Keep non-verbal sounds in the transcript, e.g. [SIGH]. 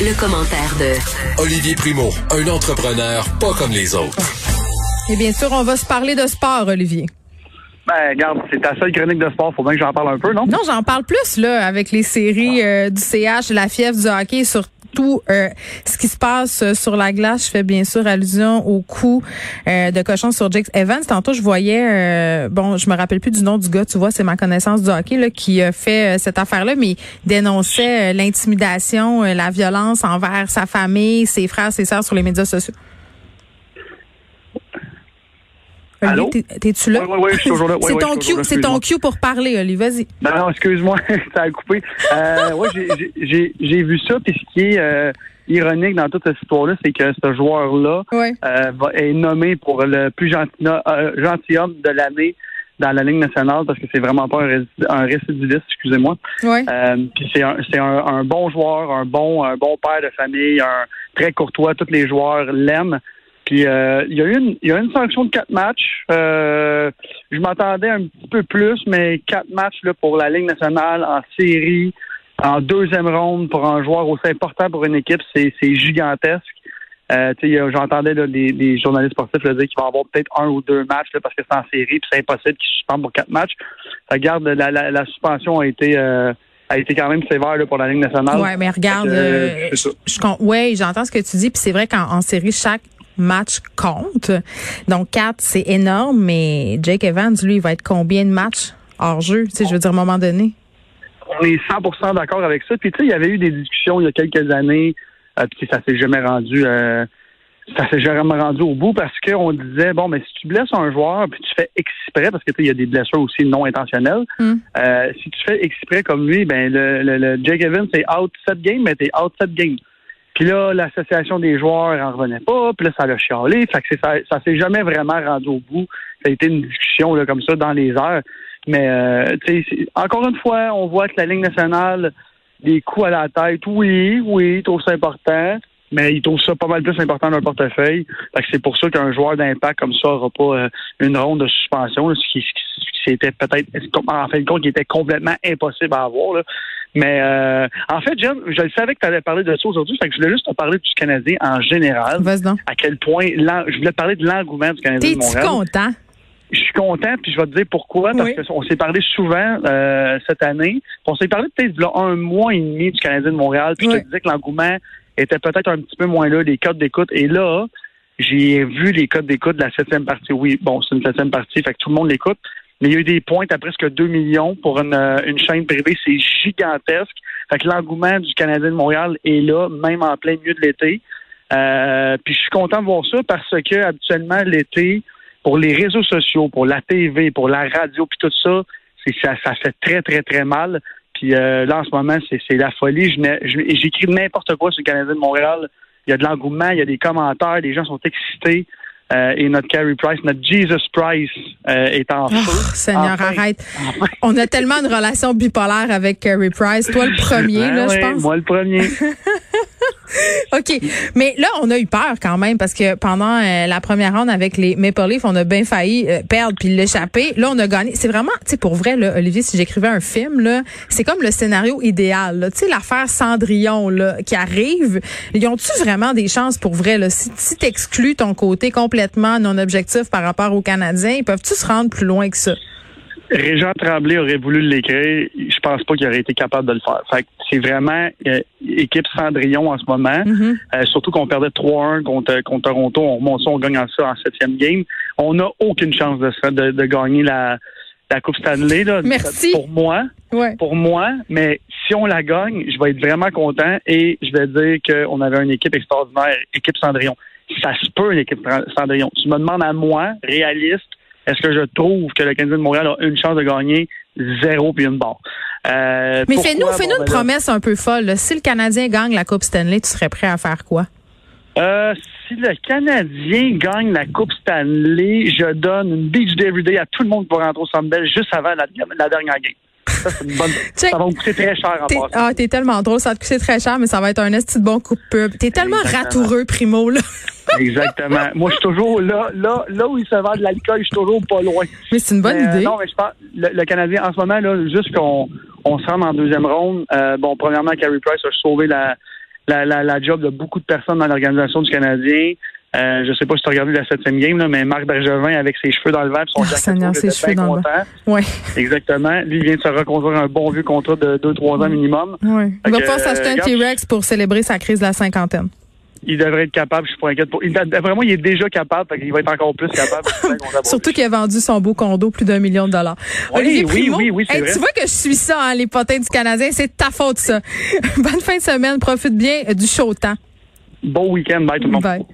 Le, commentaire de Olivier Primo, un entrepreneur pas comme les autres. Et bien sûr, on va se parler de sport, Olivier. Ben, regarde, c'est ta seule chronique de sport. Faut bien que j'en parle un peu, non? Non, j'en parle plus, là, avec les séries euh, du CH, la fièvre du hockey, surtout euh, ce qui se passe euh, sur la glace. Je fais bien sûr allusion au coup de cochon sur Jake Evans. Tantôt, je voyais, bon, je me rappelle plus du nom du gars, tu vois, c'est ma connaissance du hockey, là, qui a fait cette affaire-là, mais dénonçait l'intimidation, la violence envers sa famille, ses frères, ses sœurs sur les médias sociaux. Allô? T'es-tu là? Oui, oui, oui, je suis toujours là. [LAUGHS] c'est ton, cue, c'est ton cue pour parler, Oli. Vas-y. Non, non, excuse-moi, [LAUGHS] ça a coupé. Euh, ouais, j'ai vu ça. Puis ce qui est euh, ironique dans toute cette histoire-là, c'est que ce joueur-là euh, est nommé pour le plus gentil, euh, gentilhomme de l'année dans la Ligue nationale parce que c'est vraiment pas un, un récidiviste, excusez-moi. Ouais. Euh, puis c'est un, c'est un, un, bon joueur, un bon, un bon père de famille, un très courtois. Tous les joueurs l'aiment. Puis euh, il y a eu une, il y a une sanction de quatre matchs. Euh, je m'attendais un petit peu plus, mais quatre matchs là, pour la Ligue nationale en série, en deuxième ronde pour un joueur aussi important pour une équipe, c'est, c'est gigantesque. Euh, J'entendais des, des, journalistes sportifs dire qu'il va avoir peut-être un ou deux matchs là, parce que c'est en série, puis c'est impossible qu'il suspende pour quatre matchs. Regarde, la, la, la suspension a été a été quand même sévère là, pour la Ligue nationale. Ouais, mais regarde, euh, je, ouais, j'entends ce que tu dis, puis c'est vrai qu'en série, chaque match compte. Donc, quatre, c'est énorme, mais Jake Evans, lui, il va être combien de matchs hors jeu? Tu sais, je veux dire, à un moment donné. On est 100% d'accord avec ça. Puis, tu sais, il y avait eu des discussions il y a quelques années, euh, puis ça s'est jamais rendu... Euh, ça s'est jamais rendu au bout parce qu'on disait bon mais si tu blesses un joueur puis tu fais exprès parce que il y a des blessures aussi non intentionnelles hmm. euh, si tu fais exprès comme lui ben le, le, Jake Evans c'est out cette game mais t'es out cette game puis là, l'association des joueurs en revenait pas, puis là, ça l'a chialé. Fait que ça, ça s'est jamais vraiment rendu au bout. Ça a été une discussion là, comme ça dans les heures. Mais euh, encore une fois, on voit que la Ligue nationale, des coups à la tête, oui, oui, il trouve ça important, mais il trouve ça pas mal plus important dans le portefeuille. Fait que c'est pour ça qu'un joueur d'impact comme ça n'aura pas euh, une ronde de suspension, ce qui, c'était peut-être en fin de compte qui était complètement impossible à avoir. Là. Mais euh, en fait, John, je savais que tu allais parler de ça aujourd'hui, fait que je voulais juste te parler du Canadien en général. À quel point je voulais te parler de l'engouement du Canadien de Montréal. content? Je suis content, puis je vais te dire pourquoi, parce qu'on s'est parlé souvent euh, cette année. On s'est parlé peut-être de un mois et demi du Canadien de Montréal, puis je te disais que l'engouement était peut-être un petit peu moins là, les codes d'écoute. Et là, j'ai vu les codes d'écoute de la septième partie. Oui, bon, c'est une septième partie, fait que tout le monde l'écoute mais il y a eu des pointes à presque 2 millions pour une, euh, une chaîne privée. C'est gigantesque. Fait que l'engouement du Canadien de Montréal est là, même en plein milieu de l'été. Euh, puis je suis content de voir ça parce que habituellement l'été, pour les réseaux sociaux, pour la TV, pour la radio, puis tout ça, ça fait très très très mal. Puis euh, là en ce moment, c'est la folie. J'écris n'importe quoi sur le Canadien de Montréal. Il y a de l'engouement, il y a des commentaires, les gens sont excités. Euh, et notre Carey Price, notre Jesus Price euh, est en feu. Oh, Seigneur, arrête. On a tellement une relation bipolaire avec Carey Price. Toi, le premier, ben là, je pense. Moi, le premier. [LAUGHS] [LAUGHS] OK. Mais là, on a eu peur quand même parce que pendant euh, la première ronde avec les Maple Leafs, on a bien failli perdre puis l'échapper. Là, on a gagné. C'est vraiment, tu sais, pour vrai, là, Olivier, si j'écrivais un film, là, c'est comme le scénario idéal. Tu sais, l'affaire Cendrillon là, qui arrive. Ils ont-tu vraiment des chances pour vrai? Là, si, si tu exclues ton côté complètement non objectif par rapport aux Canadiens. Ils peuvent-tu se rendre plus loin que ça? Régent Tremblay aurait voulu l'écrire. Je pense pas qu'il aurait été capable de le faire. Fait c'est vraiment euh, équipe Cendrillon en ce moment. Mm-hmm. Euh, surtout qu'on perdait 3-1 contre, contre Toronto. On remonte ça, on gagne ça en septième game. On n'a aucune chance de, de, de gagner la, la Coupe Stanley. Là, Merci. Pour moi. Pour moi. Mais si on la gagne, je vais être vraiment content et je vais dire qu'on avait une équipe extraordinaire, équipe Cendrillon ça se peut, l'équipe Cendrillon. Tu me demandes à moi, réaliste, est-ce que je trouve que le Canadien de Montréal a une chance de gagner zéro puis une barre? Euh, Mais fais-nous fais une ben promesse un peu folle. Si le Canadien gagne la Coupe Stanley, tu serais prêt à faire quoi? Euh, si le Canadien gagne la Coupe Stanley, je donne une beach day every day à tout le monde pour rentrer au Centre juste avant la, dernière game. ça [LAUGHS] va me coûter très cher en passant. Ah, t'es tellement drôle. Ça va te coûter très cher, mais ça va être un esti de bon coup de pub. T'es tellement ratoureux, Primo, là. Exactement. Moi, je suis toujours là, là, là où il se vend de l'alcool, je suis toujours pas loin. Mais c'est une bonne euh, idée. non, mais je pense, le, Canadien, en ce moment, là, juste qu'on on se rende en deuxième ronde, euh, bon, premièrement, Carey Price a sauvé la, la, la, la job de beaucoup de personnes dans l'organisation du Canadien. Euh, je sais pas si tu as regardé la septième game, là, mais Marc Bergevin avec ses cheveux dans le vent, son oh, ses cheveux dans le vent. Ouais. Exactement. Lui, il vient de se reconduire un bon vieux contrat de 2-3 ans minimum. Ouais. Il va pas s'acheter un T-Rex pour célébrer sa crise de la cinquantaine il devrait être capable, je suis pas inquiète pour. Il, vraiment, il est déjà capable, il va être encore plus capable. [LAUGHS] Surtout qu'il a vendu son beau condo plus d'un million de dollars. Oui, oui, oui, oui, c'est Tu vois que je suis ça, hein, les potins du Canadien, c'est ta faute ça. [LAUGHS] Bonne fin de semaine, profite bien du chaud temps. Bon week-end, bye tout le monde. Bye.